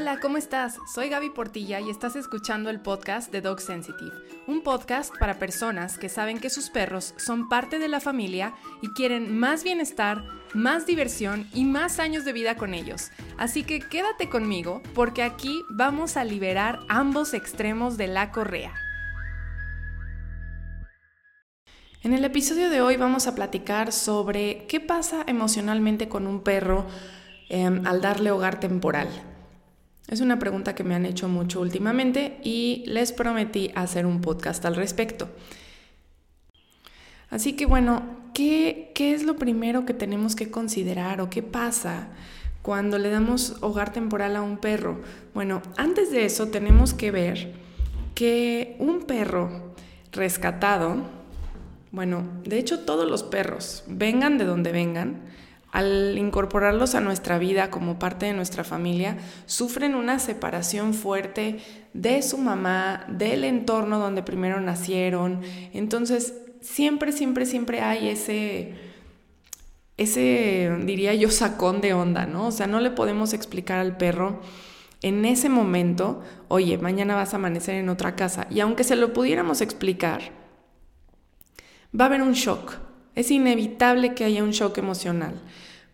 Hola, ¿cómo estás? Soy Gaby Portilla y estás escuchando el podcast de Dog Sensitive, un podcast para personas que saben que sus perros son parte de la familia y quieren más bienestar, más diversión y más años de vida con ellos. Así que quédate conmigo porque aquí vamos a liberar ambos extremos de la correa. En el episodio de hoy vamos a platicar sobre qué pasa emocionalmente con un perro em, al darle hogar temporal. Es una pregunta que me han hecho mucho últimamente y les prometí hacer un podcast al respecto. Así que bueno, ¿qué, ¿qué, es lo primero que tenemos que considerar o qué pasa cuando le damos hogar temporal a un perro? Bueno, antes de eso tenemos que ver que un perro rescatado, bueno, de hecho todos los perros, vengan de donde vengan, al incorporarlos a nuestra vida como parte de nuestra familia, sufren una separación fuerte de su mamá, del entorno donde primero nacieron. Entonces, siempre, siempre, siempre hay ese, ese, diría yo, sacón de onda, ¿no? O sea, no le podemos explicar al perro en ese momento, oye, mañana vas a amanecer en otra casa. Y aunque se lo pudiéramos explicar, va a haber un shock es inevitable que haya un shock emocional,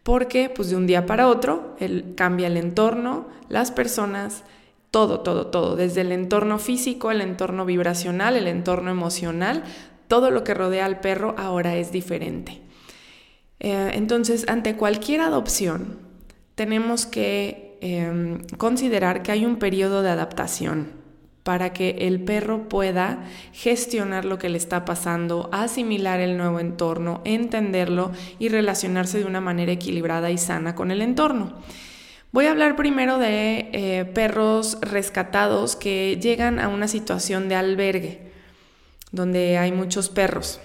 porque pues de un día para otro cambia el entorno, las personas, todo, todo, todo, desde el entorno físico, el entorno vibracional, el entorno emocional, todo lo que rodea al perro ahora es diferente. Eh, entonces, ante cualquier adopción, tenemos que em, considerar que hay un periodo de adaptación para que el perro pueda gestionar lo que le está pasando, asimilar el nuevo entorno, entenderlo y relacionarse de una manera equilibrada y sana con el entorno. Voy a hablar primero de eh, perros rescatados que llegan a una situación de albergue, donde hay muchos perros.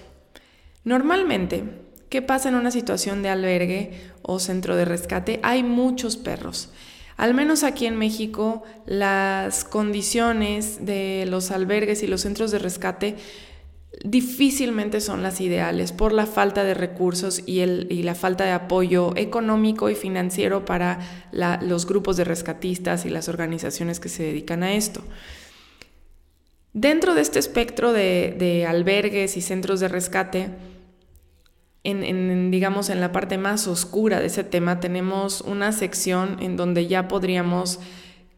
Normalmente, ¿qué pasa en una situación de albergue o centro de rescate? Hay muchos perros. Al menos aquí en México, las condiciones de los albergues y los centros de rescate difícilmente son las ideales por la falta de recursos y, la falta de apoyo económico y financiero para los grupos de rescatistas y las organizaciones que se dedican a esto. Dentro de este espectro de albergues y centros de rescate, en, digamos, en la parte más oscura de ese tema, tenemos una sección en donde ya podríamos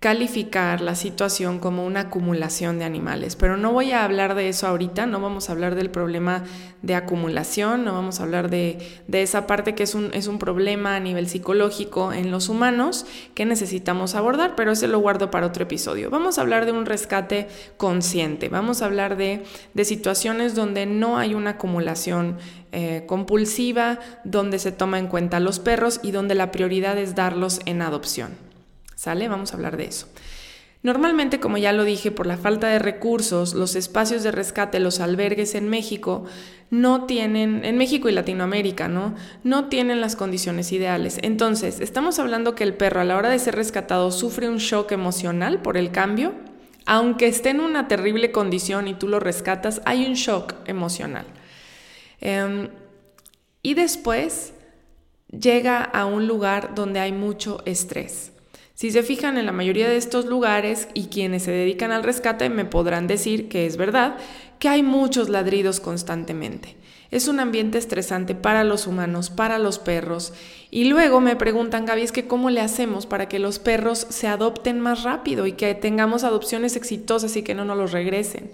calificar la situación como una acumulación de animales. Pero no voy a hablar de eso ahorita, no vamos a hablar del problema de acumulación, no vamos a hablar de, esa parte que es un, es un problema a nivel psicológico en los humanos que necesitamos abordar, pero ese lo guardo para otro episodio. Vamos a hablar de un rescate consciente, vamos a hablar de, de situaciones donde no hay una acumulación eh, compulsiva, donde se toma en cuenta los perros y donde la prioridad es darlos en adopción. ¿Sale? Vamos a hablar de eso. Normalmente, como ya lo dije, por la falta de recursos, los espacios de rescate, los albergues en México, no tienen, en México y Latinoamérica, ¿no? No tienen las condiciones ideales. Entonces, estamos hablando que el perro a la hora de ser rescatado sufre un shock emocional por el cambio. Aunque esté en una terrible condición y tú lo rescatas, hay un shock emocional. Em, y después llega a un lugar donde hay mucho estrés. Si se fijan en la mayoría de estos lugares y quienes se dedican al rescate me podrán decir que es verdad, que hay muchos ladridos constantemente. Es un ambiente estresante para los humanos, para los perros. Y luego me preguntan, Gaby, es que cómo le hacemos para que los perros se adopten más rápido y que tengamos adopciones exitosas y que no nos los regresen.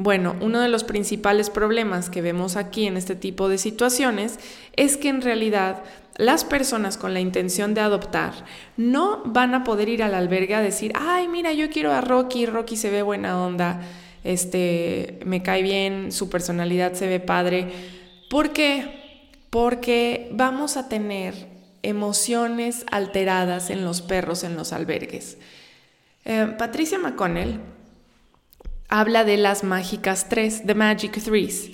Bueno, uno de los principales problemas que vemos aquí en este tipo de situaciones es que en realidad las personas con la intención de adoptar no van a poder ir al albergue a decir, ay, mira, yo quiero a Rocky, Rocky se ve buena onda, este, me cae bien, su personalidad se ve padre. ¿Por qué? Porque vamos a tener emociones alteradas en los perros en los albergues. Eh, Patricia McConnell habla de las mágicas tres, The Magic Threes.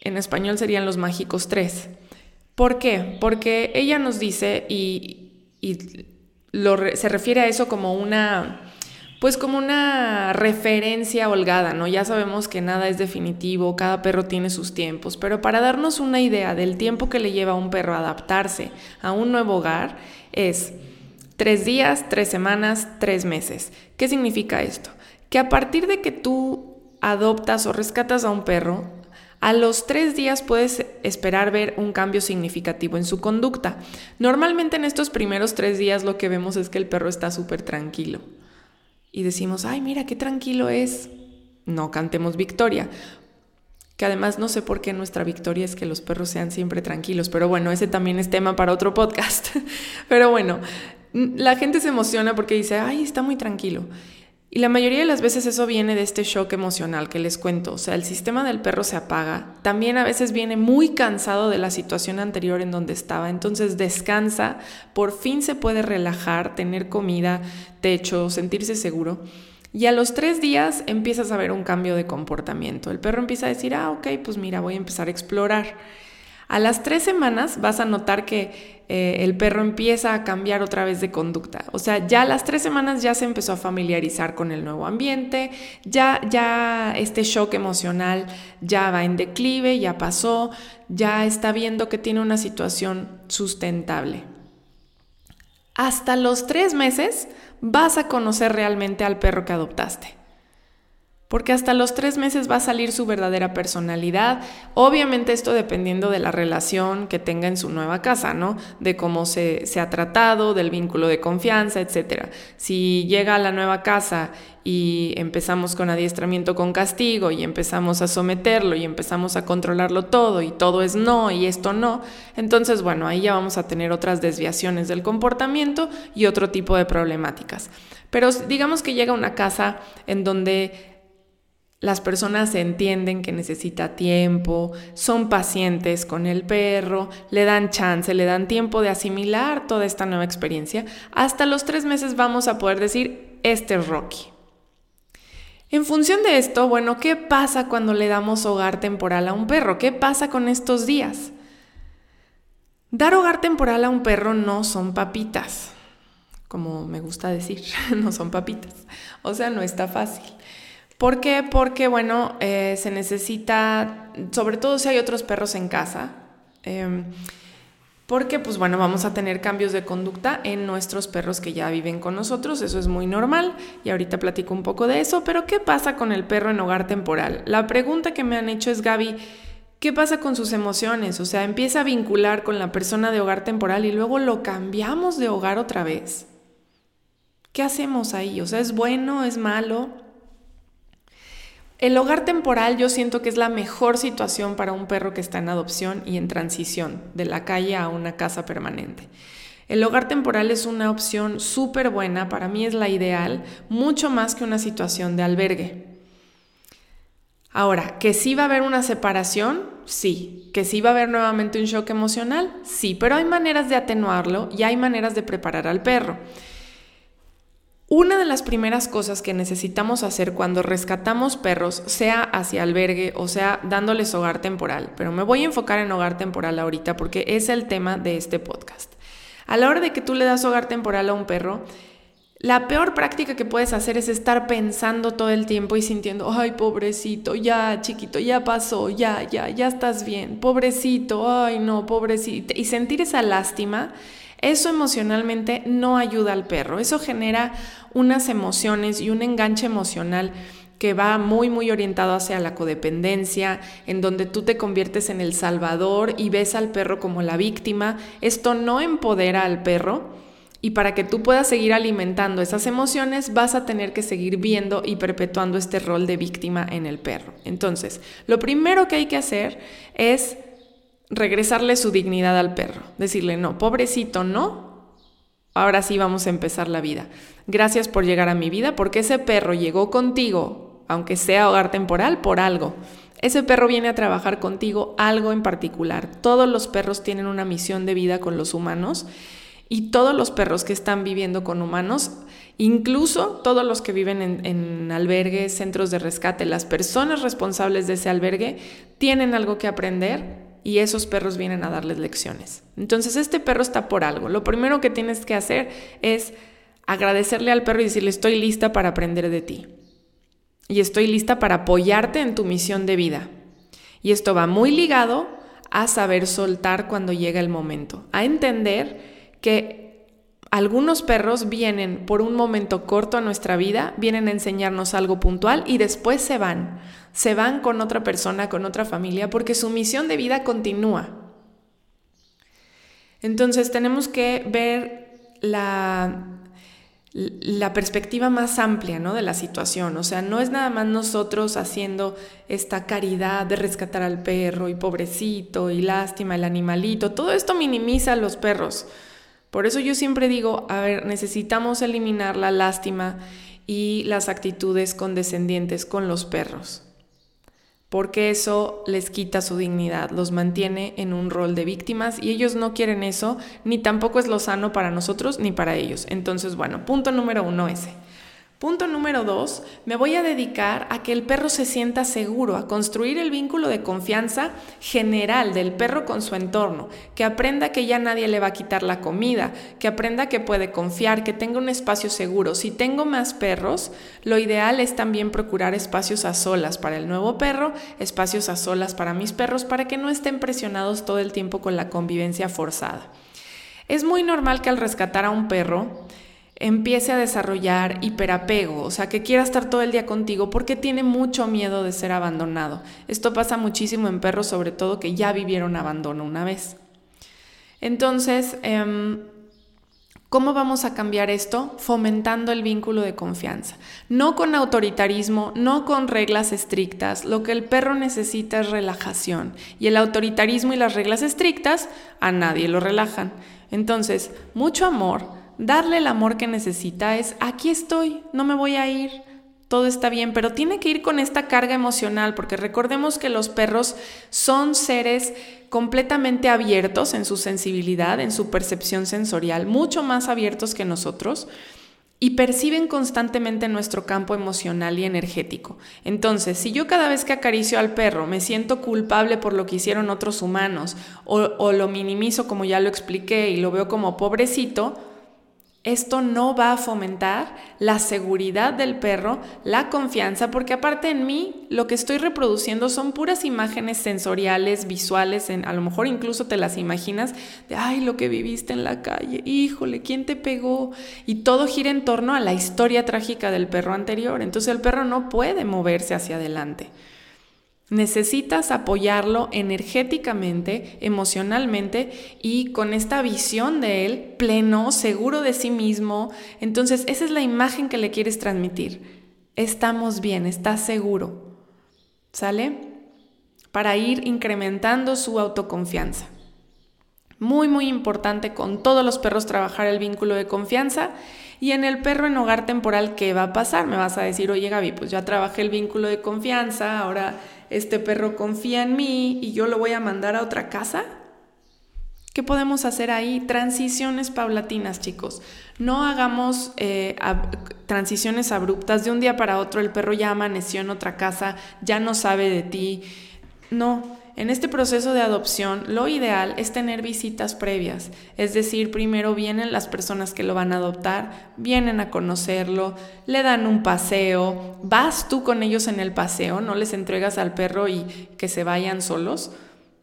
En español serían los mágicos tres. ¿Por qué? Porque ella nos dice y, se refiere a eso como una, pues como una referencia holgada, ¿no? Ya sabemos que nada es definitivo, cada perro tiene sus tiempos, pero para darnos una idea del tiempo que le lleva a un perro adaptarse a un nuevo hogar es Tres días, tres semanas, tres meses. ¿Qué significa esto? Que a partir de que tú adoptas o rescatas a un perro, a los tres días puedes esperar ver un cambio significativo en su conducta. Normalmente en estos primeros tres días lo que vemos es que el perro está súper tranquilo. Y decimos, ay, mira, qué tranquilo es. No cantemos victoria. Que además no sé por qué nuestra victoria es que los perros sean siempre tranquilos. Pero bueno, ese también es tema para otro podcast. pero bueno, la gente se emociona porque dice, ay, está muy tranquilo. Y la mayoría de las veces eso viene de este shock emocional que les cuento. O sea, el sistema del perro se apaga. También a veces viene muy cansado de la situación anterior en donde estaba. Entonces descansa, por fin se puede relajar, tener comida, techo, sentirse seguro. Y a los tres días empiezas a ver un cambio de comportamiento. El perro empieza a decir, ah, ok, pues mira, voy a empezar a explorar. A las tres semanas vas a notar que eh, el perro empieza a cambiar otra vez de conducta. O sea, ya a las tres semanas ya se empezó a familiarizar con el nuevo ambiente, ya, ya este shock emocional ya va en declive, ya pasó, ya está viendo que tiene una situación sustentable. Hasta los tres meses vas a conocer realmente al perro que adoptaste porque hasta los tres meses va a salir su verdadera personalidad. Obviamente esto dependiendo de la relación que tenga en su nueva casa, ¿no? De cómo se, se ha tratado, del vínculo de confianza, etc. Si llega a la nueva casa y empezamos con adiestramiento con castigo y empezamos a someterlo y empezamos a controlarlo todo y todo es no y esto no, entonces bueno, ahí ya vamos a tener otras desviaciones del comportamiento y otro tipo de problemáticas. Pero digamos que llega una casa en donde las personas entienden que necesita tiempo, son pacientes con el perro, le dan chance, le dan tiempo de asimilar toda esta nueva experiencia. Hasta los tres meses vamos a poder decir, este es Rocky. En función de esto, bueno, ¿qué pasa cuando le damos hogar temporal a un perro? ¿Qué pasa con estos días? Dar hogar temporal a un perro no son papitas, como me gusta decir, no son papitas. O sea, no está fácil. ¿Por qué? Porque, bueno, eh, se necesita, sobre todo si hay otros perros en casa, em, porque, pues bueno, vamos a tener cambios de conducta en nuestros perros que ya viven con nosotros, eso es muy normal, y ahorita platico un poco de eso, pero ¿qué pasa con el perro en hogar temporal? La pregunta que me han hecho es, Gaby, ¿qué pasa con sus emociones? O sea, empieza a vincular con la persona de hogar temporal y luego lo cambiamos de hogar otra vez. ¿Qué hacemos ahí? O sea, ¿es bueno? ¿Es malo? El hogar temporal yo siento que es la mejor situación para un perro que está en adopción y en transición de la calle a una casa permanente. El hogar temporal es una opción súper buena, para mí es la ideal, mucho más que una situación de albergue. Ahora, que sí va a haber una separación, sí. Que sí va a haber nuevamente un shock emocional, sí, pero hay maneras de atenuarlo y hay maneras de preparar al perro. Una de las primeras cosas que necesitamos hacer cuando rescatamos perros, sea hacia albergue o sea dándoles hogar temporal, pero me voy a enfocar en hogar temporal ahorita porque es el tema de este podcast. A la hora de que tú le das hogar temporal a un perro, la peor práctica que puedes hacer es estar pensando todo el tiempo y sintiendo, ay, pobrecito, ya, chiquito, ya pasó, ya, ya, ya estás bien, pobrecito, ay, no, pobrecito, y sentir esa lástima eso emocionalmente no ayuda al perro. Eso genera unas emociones y un enganche emocional que va muy, muy orientado hacia la codependencia, en donde tú te conviertes en el salvador y ves al perro como la víctima. Esto no empodera al perro. Y para que tú puedas seguir alimentando esas emociones, vas a tener que seguir viendo y perpetuando este rol de víctima en el perro. Entonces, lo primero que hay que hacer es regresarle su dignidad al perro, decirle, no, pobrecito, no, ahora sí vamos a empezar la vida. Gracias por llegar a mi vida, porque ese perro llegó contigo, aunque sea hogar temporal, por algo. Ese perro viene a trabajar contigo algo en particular. Todos los perros tienen una misión de vida con los humanos y todos los perros que están viviendo con humanos, incluso todos los que viven en, en, albergues, centros de rescate, las personas responsables de ese albergue, tienen algo que aprender y esos perros vienen a darles lecciones. Entonces este perro está por algo. Lo primero que tienes que hacer es agradecerle al perro y decirle estoy lista para aprender de ti. Y estoy lista para apoyarte en tu misión de vida. Y esto va muy ligado a saber soltar cuando llega el momento, a entender que algunos perros vienen por un momento corto a nuestra vida, vienen a enseñarnos algo puntual y después se van. Se van con otra persona, con otra familia, porque su misión de vida continúa. Entonces tenemos que ver la, la perspectiva más amplia ¿no? de la situación. O sea, no es nada más nosotros haciendo esta caridad de rescatar al perro y pobrecito y lástima el animalito. Todo esto minimiza a los perros. Por eso yo siempre digo, a ver, necesitamos eliminar la lástima y las actitudes condescendientes con los perros porque eso les quita su dignidad, los mantiene en un rol de víctimas y ellos no quieren eso, ni tampoco es lo sano para nosotros ni para ellos. Entonces, bueno, punto número uno ese. Punto número dos, me voy a dedicar a que el perro se sienta seguro, a construir el vínculo de confianza general del perro con su entorno, que aprenda que ya nadie le va a quitar la comida, que aprenda que puede confiar, que tenga un espacio seguro. Si tengo más perros, lo ideal es también procurar espacios a solas para el nuevo perro, espacios a solas para mis perros, para que no estén presionados todo el tiempo con la convivencia forzada. Es muy normal que al rescatar a un perro, empiece a desarrollar hiperapego, o sea, que quiera estar todo el día contigo porque tiene mucho miedo de ser abandonado. Esto pasa muchísimo en perros, sobre todo que ya vivieron abandono una vez. Entonces, em, ¿cómo vamos a cambiar esto? Fomentando el vínculo de confianza. No con autoritarismo, no con reglas estrictas. Lo que el perro necesita es relajación. Y el autoritarismo y las reglas estrictas a nadie lo relajan. Entonces, mucho amor darle el amor que necesita es, aquí estoy, no me voy a ir, todo está bien, pero tiene que ir con esta carga emocional, porque recordemos que los perros son seres completamente abiertos en su sensibilidad, en su percepción sensorial, mucho más abiertos que nosotros y perciben constantemente nuestro campo emocional y energético. Entonces, si yo cada vez que acaricio al perro me siento culpable por lo que hicieron otros humanos o, o lo minimizo como ya lo expliqué y lo veo como pobrecito, esto no va a fomentar la seguridad del perro, la confianza, porque aparte en mí lo que estoy reproduciendo son puras imágenes sensoriales, visuales, a lo mejor incluso te las imaginas de, ay, lo que viviste en la calle, híjole, ¿quién te pegó? Y todo gira en torno a la historia trágica del perro anterior. Entonces el perro no puede moverse hacia adelante. Necesitas apoyarlo energéticamente, emocionalmente y con esta visión de él pleno, seguro de sí mismo. Entonces, esa es la imagen que le quieres transmitir. Estamos bien, estás seguro. ¿Sale? Para ir incrementando su autoconfianza. Muy, muy importante con todos los perros trabajar el vínculo de confianza. Y en el perro en hogar temporal, ¿qué va a pasar? Me vas a decir, oye Gaby, pues ya trabajé el vínculo de confianza, ahora este perro confía en mí y yo lo voy a mandar a otra casa? ¿Qué podemos hacer ahí? Transiciones paulatinas, chicos. No hagamos eh, transiciones abruptas. De un día para otro el perro ya amaneció en otra casa, ya no sabe de ti. No, en este proceso de adopción, lo ideal es tener visitas previas, es decir, primero vienen las personas que lo van a adoptar, vienen a conocerlo, le dan un paseo, vas tú con ellos en el paseo, no les entregas al perro y que se vayan solos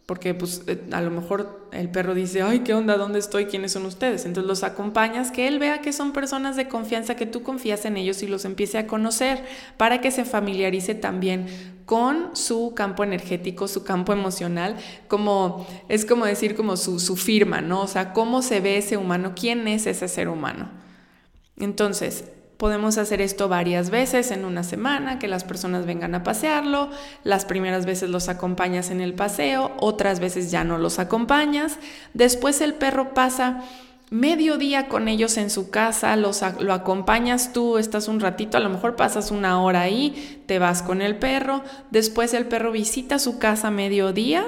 porque pues eh, a lo mejor el perro dice, ay, ¿qué onda? ¿Dónde estoy? ¿Quiénes son ustedes? Entonces los acompañas, que él vea que son personas de confianza, que tú confías en ellos y los empiece a conocer para que se familiarice también con su campo energético, su campo emocional, como es como decir como su, su firma, ¿no? O sea, cómo se ve ese humano, quién es ese ser humano. Entonces, Podemos hacer esto varias veces en una semana, que las personas vengan a pasearlo. Las primeras veces los acompañas en el paseo, otras veces ya no los acompañas. Después el perro pasa medio día con ellos en su casa, los, lo acompañas tú, estás un ratito, a lo mejor pasas una hora ahí, te vas con el perro. Después el perro visita su casa medio día,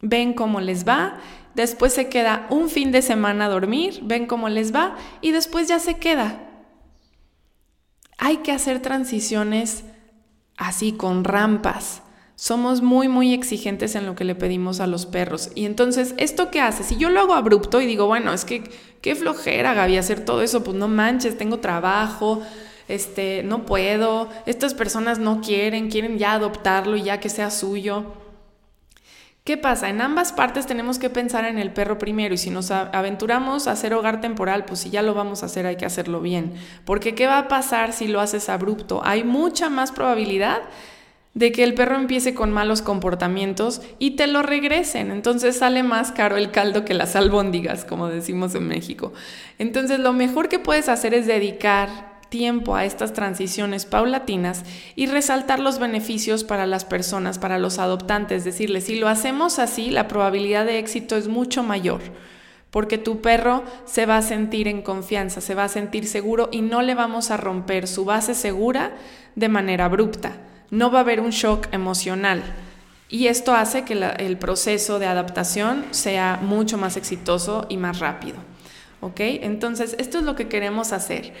ven cómo les va. Después se queda un fin de semana a dormir, ven cómo les va y después ya se queda hay que hacer transiciones así, con rampas. Somos muy, muy exigentes en lo que le pedimos a los perros. Y entonces, ¿esto qué hace? Si yo lo hago abrupto y digo, bueno, es que qué flojera, Gaby, hacer todo eso, pues no manches, tengo trabajo, este, no puedo, estas personas no quieren, quieren ya adoptarlo y ya que sea suyo. ¿Qué pasa? En ambas partes tenemos que pensar en el perro primero y si nos aventuramos a hacer hogar temporal, pues si ya lo vamos a hacer hay que hacerlo bien. Porque ¿qué va a pasar si lo haces abrupto? Hay mucha más probabilidad de que el perro empiece con malos comportamientos y te lo regresen. Entonces sale más caro el caldo que las albóndigas, como decimos en México. Entonces lo mejor que puedes hacer es dedicar tiempo a estas transiciones paulatinas y resaltar los beneficios para las personas, para los adoptantes, decirles, si lo hacemos así, la probabilidad de éxito es mucho mayor, porque tu perro se va a sentir en confianza, se va a sentir seguro y no le vamos a romper su base segura de manera abrupta. No va a haber un shock emocional. Y esto hace que el proceso de adaptación sea mucho más exitoso y más rápido. ¿Ok? Entonces, esto es lo que queremos hacer.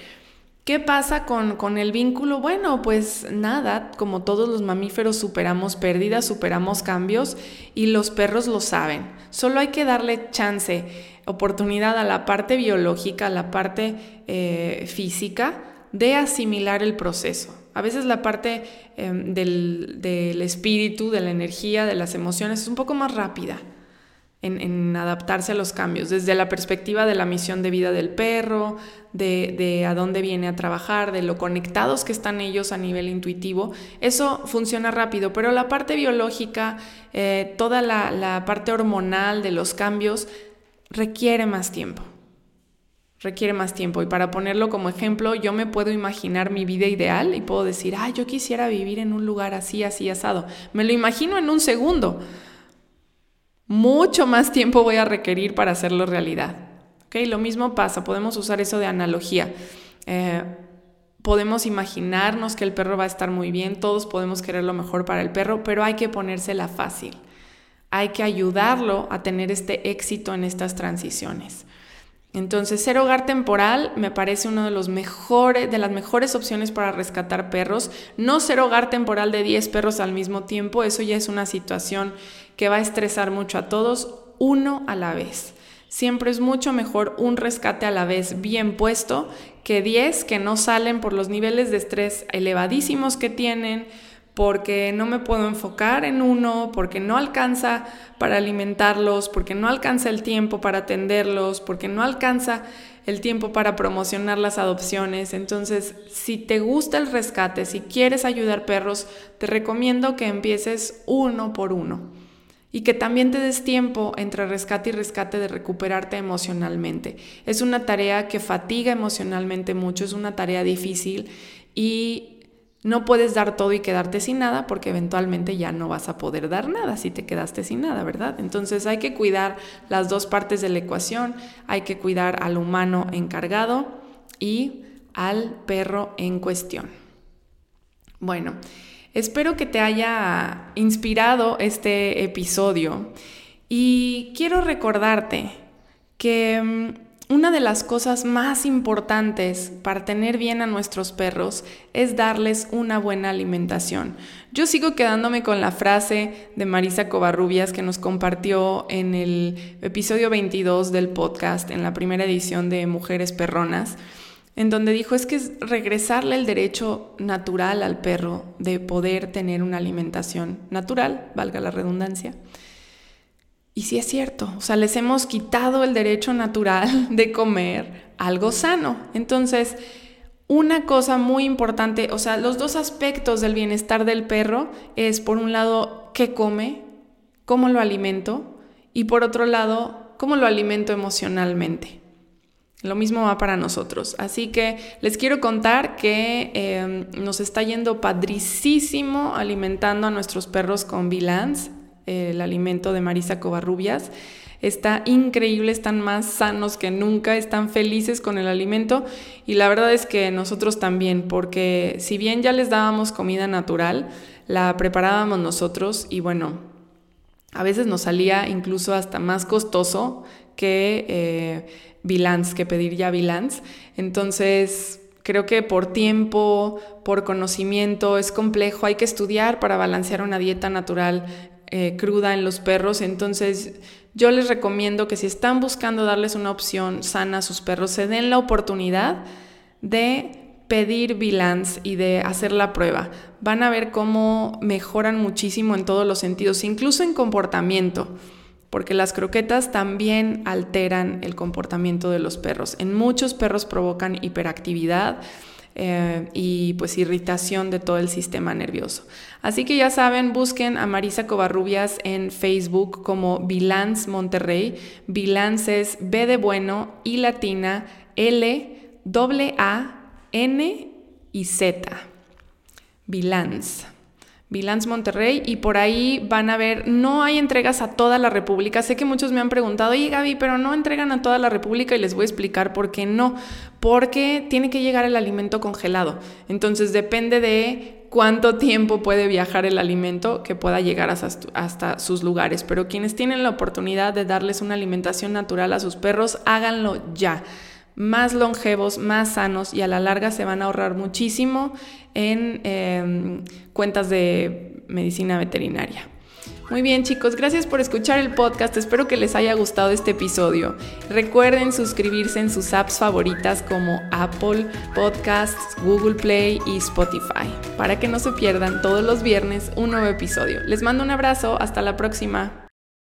¿Qué pasa con, el vínculo? Bueno, pues nada, como todos los mamíferos superamos pérdidas, superamos cambios y los perros lo saben. Solo hay que darle chance, oportunidad a la parte biológica, a la parte eh, física de asimilar el proceso. A veces la parte em, del, del espíritu, de la energía, de las emociones es un poco más rápida en, adaptarse a los cambios, desde la perspectiva de la misión de vida del perro, de, a dónde viene a trabajar, de lo conectados que están ellos a nivel intuitivo. Eso funciona rápido, pero la parte biológica, eh, toda la, la parte hormonal de los cambios, requiere más tiempo requiere más tiempo. Y para ponerlo como ejemplo, yo me puedo imaginar mi vida ideal y puedo decir, ah, yo quisiera vivir en un lugar así, así, asado. Me lo imagino en un segundo mucho más tiempo voy a requerir para hacerlo realidad. ¿Okay? Lo mismo pasa, podemos usar eso de analogía. Eh, podemos imaginarnos que el perro va a estar muy bien, todos podemos querer lo mejor para el perro, pero hay que ponérsela fácil. Hay que ayudarlo a tener este éxito en estas transiciones. Entonces, ser hogar temporal me parece una de, las mejores opciones para rescatar perros. No ser hogar temporal de 10 perros al mismo tiempo, eso ya es una situación que va a estresar mucho a todos, uno a la vez. Siempre es mucho mejor un rescate a la vez bien puesto que 10 que no salen por los niveles de estrés elevadísimos que tienen, porque no me puedo enfocar en uno, porque no alcanza para alimentarlos, porque no alcanza el tiempo para atenderlos, porque no alcanza el tiempo para promocionar las adopciones. Entonces, si te gusta el rescate, si quieres ayudar perros, te recomiendo que empieces uno por uno y que también te des tiempo entre rescate y rescate de recuperarte emocionalmente. Es una tarea que fatiga emocionalmente mucho, es una tarea difícil y no puedes dar todo y quedarte sin nada porque eventualmente ya no vas a poder dar nada si te quedaste sin nada, ¿verdad? Entonces hay que cuidar las dos partes de la ecuación, hay que cuidar al humano encargado y al perro en cuestión. Bueno, espero que te haya inspirado este episodio y quiero recordarte que mm, una de las cosas más importantes para tener bien a nuestros perros es darles una buena alimentación. Yo sigo quedándome con la frase de Marisa Covarrubias que nos compartió en el episodio 22 del podcast, en la primera edición de Mujeres Perronas, en donde dijo es que es regresarle el derecho natural al perro de poder tener una alimentación natural, valga la redundancia. Y sí es cierto, o sea, les hemos quitado el derecho natural de comer algo sano. Entonces, una cosa muy importante, o sea, los dos aspectos del bienestar del perro es, por un lado, qué come, cómo lo alimento, y por otro lado, cómo lo alimento emocionalmente. Lo mismo va para nosotros. Así que les quiero contar que em, nos está yendo padricísimo alimentando a nuestros perros con Vilans el alimento de Marisa Covarrubias. Está increíble, están más sanos que nunca, están felices con el alimento y la verdad es que nosotros también, porque si bien ya les dábamos comida natural, la preparábamos nosotros y bueno, a veces nos salía incluso hasta más costoso que eh, que pedir ya Vilans. Entonces, creo que por tiempo, por conocimiento, es complejo, hay que estudiar para balancear una dieta natural eh, cruda en los perros. Entonces yo les recomiendo que si están buscando darles una opción sana a sus perros, se den la oportunidad de pedir Bilance y de hacer la prueba. Van a ver cómo mejoran muchísimo en todos los sentidos, incluso en comportamiento, porque las croquetas también alteran el comportamiento de los perros. En muchos perros provocan hiperactividad. Eh, y pues irritación de todo el sistema nervioso. Así que ya saben, busquen a Marisa Covarrubias en Facebook como Bilance Monterrey. Bilance es B de bueno y latina L A N y Z. Bilance. Bilance Monterrey y por ahí van a ver, no hay entregas a toda la República. Sé que muchos me han preguntado, oye Gaby, pero no entregan a toda la República y les voy a explicar por qué no. Porque tiene que llegar el alimento congelado. Entonces depende de cuánto tiempo puede viajar el alimento que pueda llegar hasta sus lugares. Pero quienes tienen la oportunidad de darles una alimentación natural a sus perros, háganlo ya más longevos, más sanos y a la larga se van a ahorrar muchísimo en em, cuentas de medicina veterinaria. Muy bien chicos, gracias por escuchar el podcast, espero que les haya gustado este episodio. Recuerden suscribirse en sus apps favoritas como Apple Podcasts, Google Play y Spotify, para que no se pierdan todos los viernes un nuevo episodio. Les mando un abrazo, hasta la próxima.